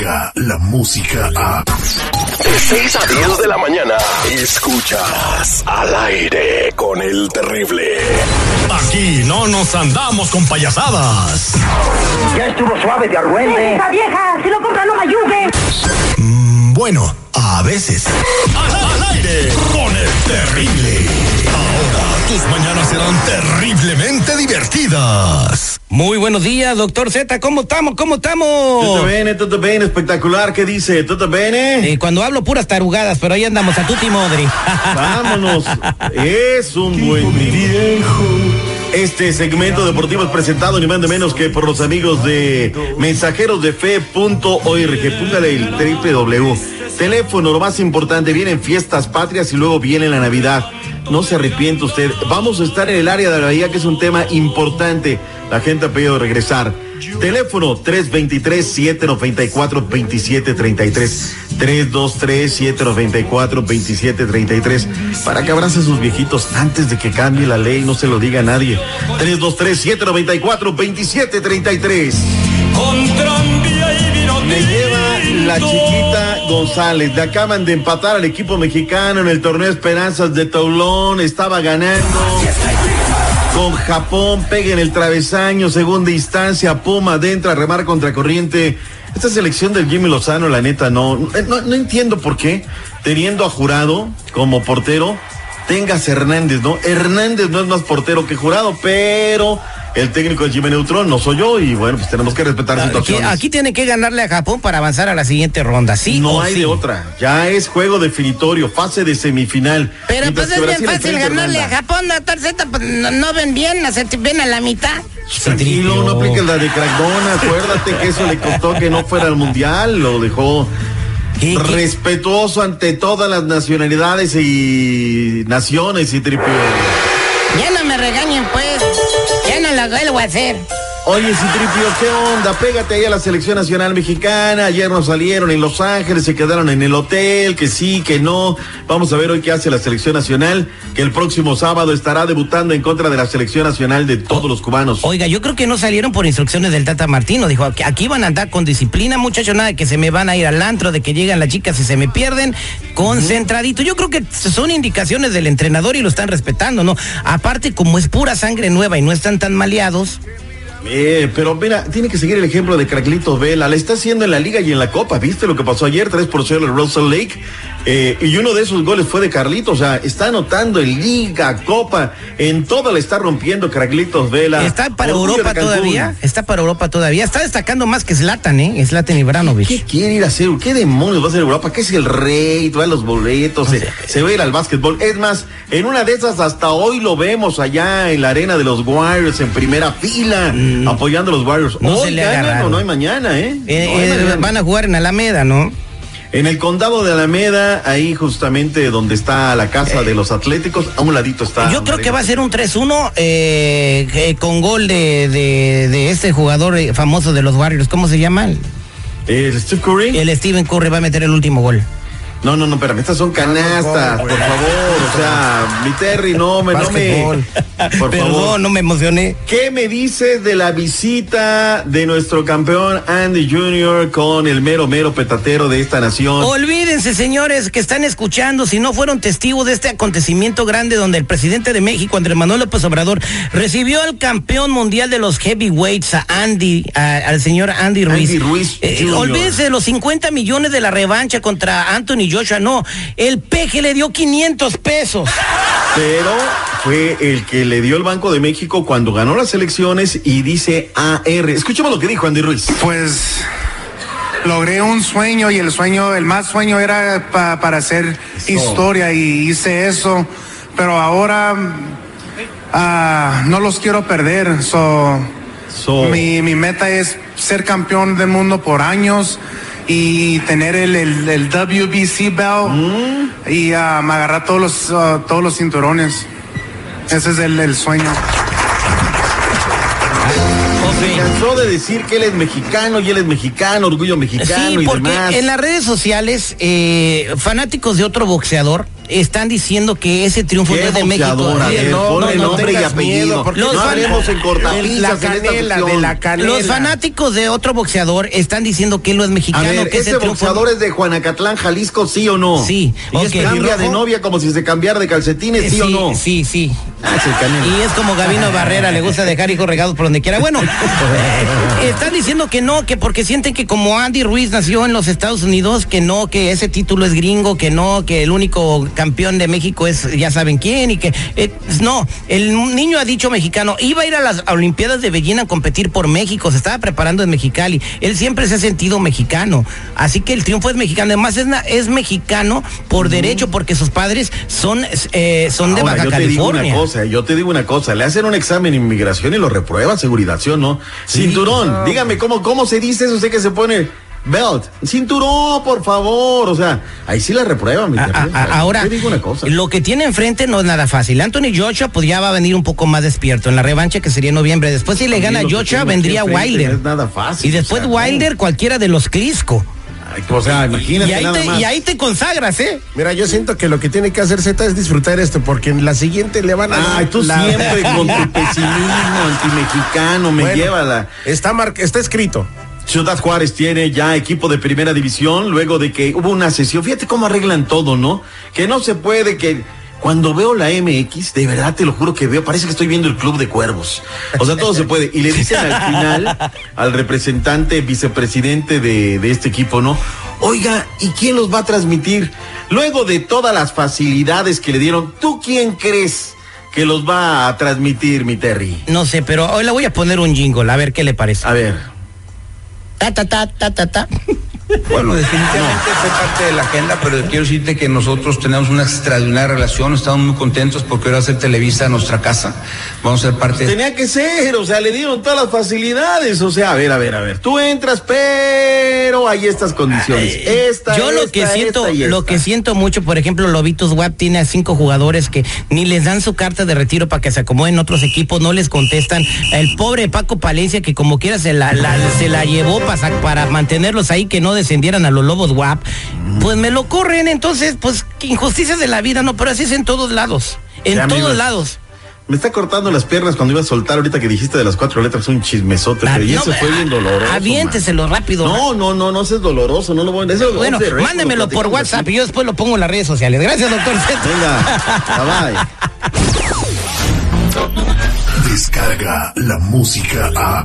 La música a... De 6 a 10 de la mañana, escuchas al aire con el terrible. Aquí no nos andamos con payasadas. Ya estuvo suave de argüente. ¡Esa vieja! ¡Si lo compra no me ayude! Mm, bueno, a veces. Al, al aire con el terrible. Ahora tus mañanas serán terriblemente divertidas. Muy buenos días, doctor Z. ¿Cómo estamos? ¿Cómo estamos? Todo bien, todo bien, espectacular. ¿Qué dice? ¿Todo bien? Eh, cuando hablo puras tarugadas, pero ahí andamos a tutti modri. Vámonos. Es un buen viejo. Este segmento deportivo es presentado ni más ni menos que por los amigos de mensajerosdefe.org. Póngale el triple W. Teléfono, lo más importante, vienen fiestas patrias y luego viene la Navidad. No se arrepiente usted. Vamos a estar en el área de la bahía, que es un tema importante. La gente ha pedido regresar. Teléfono 323-794-2733. 323-794-2733. Para que abrace a sus viejitos antes de que cambie la ley, no se lo diga a nadie. 323-794-2733. Me lleva la chiquita González. Le acaban de empatar al equipo mexicano en el torneo Esperanzas de Toulon. Estaba ganando con Japón, pega en el travesaño, segunda instancia, Puma adentro, remar contra corriente. Esta selección del Jimmy Lozano, la neta, no, no, no entiendo por qué, teniendo a Jurado como portero, tengas Hernández, ¿no? Hernández no es más portero que Jurado, pero el técnico del Jimmy Neutron no soy yo y bueno, pues tenemos que respetar Aquí, situaciones. aquí tiene que ganarle a Japón para avanzar a la siguiente ronda, ¿sí? no hay sí? de otra, ya es juego definitorio, fase de semifinal. Pero Mientras pues es bien fácil ganarle a. Japón, doctor Z, pues no, no ven bien, bien a la mitad. Tranquilo, no apliques la de Crackdona, acuérdate que eso le costó que no fuera al mundial, lo dejó ¿Qué- qué? respetuoso ante todas las nacionalidades y naciones y tripio. Ya no me regañen, pues. No lo vuelvo a hacer. Oye, Citripio, ¿qué onda? Pégate ahí a la selección nacional mexicana. Ayer nos salieron en Los Ángeles, se quedaron en el hotel, que sí, que no. Vamos a ver hoy qué hace la selección nacional, que el próximo sábado estará debutando en contra de la selección nacional de todos los cubanos. Oiga, yo creo que no salieron por instrucciones del Tata Martino. Dijo, aquí, van a andar con disciplina, muchachos, nada que se me van a ir al antro, de que llegan las chicas y se me pierden. Concentradito. Yo creo que son indicaciones del entrenador y lo están respetando, ¿no? Aparte, como es pura sangre nueva y no están tan maleados. Eh, pero mira, tiene que seguir el ejemplo de Craclito Vela. La está haciendo en la liga y en la copa. ¿Viste lo que pasó ayer? 3 por 0 el Russell Lake. Eh, y uno de esos goles fue de Carlito. O sea, está anotando en liga, copa. En todo le está rompiendo Craclitos Vela. ¿Está para Europa todavía? Está para Europa todavía. Está destacando más que Zlatan, ¿eh? Zlatan Ibranovic. ¿Qué quiere ir a hacer? ¿Qué demonios va a hacer Europa? ¿Qué es el rey? Trae los boletos, se, se va a ir al básquetbol. Es más, en una de esas hasta hoy lo vemos allá en la arena de los Warriors en primera fila, apoyando a los Warriors. Mm. No hoy se le ganan o no hay mañana, ¿eh? Eh, No hay eh, mañana. van a jugar en Alameda, ¿no? En el condado de Alameda, ahí justamente donde está la casa de los Atléticos, a un ladito está. Yo creo que va a ser un 3-1 eh, eh, con gol de, de, de este jugador eh, famoso de los Warriors. ¿Cómo se llama? ¿El Steve Curry? El Steven Curry va a meter el último gol. No, no, no, espérame, estas son canastas, por favor. O sea, mi Terry, no me, no me. Por Perdón, favor. no me emocioné. ¿Qué me dices de la visita de nuestro campeón Andy Jr. con el mero, mero petatero de esta nación? Olvídense, señores, que están escuchando, si no fueron testigos de este acontecimiento grande donde el presidente de México, Andrés Manuel López Obrador, recibió al campeón mundial de los heavyweights, a Andy, a- al señor Andy Ruiz. Andy Ruiz Eh, olvídense de los 50 millones de la revancha contra Anthony Joshua, no. El peje le dio 500 pesos. Pero fue el que le dio el Banco de México cuando ganó las elecciones y dice AR. Escuchemos lo que dijo Andy Ruiz. Pues logré un sueño y el sueño, el más sueño era pa- para hacer historia y hice eso, pero ahora ah, no los quiero perder. So, So, mi, mi meta es ser campeón del mundo por años y tener el, el, el WBC belt y ah, agarrar todos los, ah, todos los cinturones. Ese es el, el sueño. se cansó de decir que él es mexicano y él es mexicano, orgullo mexicano Sí, y porque demás. en las redes sociales, eh, fanáticos de otro boxeador están diciendo que ese triunfo no ¿Qué es de México. A Sí, no, no, no nombre y apellido. miedo, los fan- La canela, de la canela. Los fanáticos de otro boxeador están diciendo que él no es A mexicano, ver, que ¿ese ese triunfo- boxeador es de Juanacatlán, Jalisco, sí o no? Sí, ¿Y es ok. cambia de novia como si se cambiara de calcetines, sí, o no? Sí, sí. Ah, Canelo. Y es como Gabino Barrera, le gusta dejar hijos regados por donde quiera. Bueno, están diciendo que no, que porque sienten que como Andy Ruiz nació en los Estados Unidos, que no, que ese título es gringo, que no, que el único campeón de México es ya saben quién y que eh, no, el niño ha dicho mexicano, iba a ir a las Olimpiadas de Beijing a competir por México, se estaba preparando en Mexicali, él siempre se ha sentido mexicano, así que el triunfo es mexicano, además es, na- es mexicano por derecho porque sus padres son, eh, son de Baja yo te digo California. una cosa, yo te digo una cosa, le hacen un examen de inmigración y lo reprueba, seguridad, ¿sí o no? Cinturón, dígame, ¿cómo, ¿cómo se dice eso usted que se pone? Belt, cinturón, por favor, o sea, ahí sí la reprueban, mi A- a- terreno. a- ahora, digo una cosa. lo que tiene enfrente no es nada fácil. Anthony Joshua pues ya va a venir un poco más despierto en la revancha que sería en noviembre. Después si le gana Joshua vendría Wilder. no es nada fácil, y después o sea, no. Wilder cualquiera de los Clisco. Ay, o sea, imagínate Y ahí, nada te, más. y ahí te consagras, ¿eh? Mira, yo siento que lo que tiene que hacer Z es disfrutar esto, porque en la siguiente le van a Ay, tú la- siempre con tu pesimismo antimexicano, me Bueno, llévala. Está, mar- está escrito. Ciudad Juárez tiene ya equipo de primera división luego de que hubo una sesión. Fíjate cómo arreglan todo, ¿no? Que no se puede, que cuando veo la MX, de verdad te lo juro que veo, parece que estoy viendo el Club de Cuervos. O sea, todo se puede. Y le dicen al final al representante, vicepresidente de, de este equipo, ¿no? Oiga, ¿y quién los va a transmitir? Luego de todas las facilidades que le dieron, ¿tú quién crees que los va a transmitir, mi Terry? No sé, pero hoy le voy a poner un jingle, a ver qué le parece. A ver. Ta, ta, ta, ta, ta, ta. Bueno, definitivamente fue parte de la agenda, pero quiero decirte que nosotros tenemos una extraordinaria relación, estamos muy contentos porque ahora va a ser Televisa nuestra casa, vamos a ser parte de... Tenía que ser, o sea, le dieron todas las facilidades, o sea, a ver, a ver, a ver, tú entras, pero hay estas condiciones. Esta, Yo lo esta, que siento, esta lo que siento mucho, por ejemplo, Lobitos Wap tiene a cinco jugadores que ni les dan su carta de retiro para que se acomoden en otros equipos, no les contestan. El pobre Paco Palencia que como quiera se la, la- se la llevó para, para mantenerlos ahí que no descendieran a los Lobos Wap. Pues me lo corren, entonces, pues injusticias de la vida, no, pero así es en todos lados, en Ya, todos amigos. lados. Me está cortando las piernas cuando iba a soltar ahorita que dijiste de las cuatro letras un chismesote, pero y No, ese fue bien doloroso. Aviénteselo rápido. man. No, no, no, no, ese es doloroso, no lo voy a decir. Bueno, mándemelo por WhatsApp y yo después lo pongo en las redes sociales. Gracias, doctor Z. Venga, bye bye. Descarga la música a.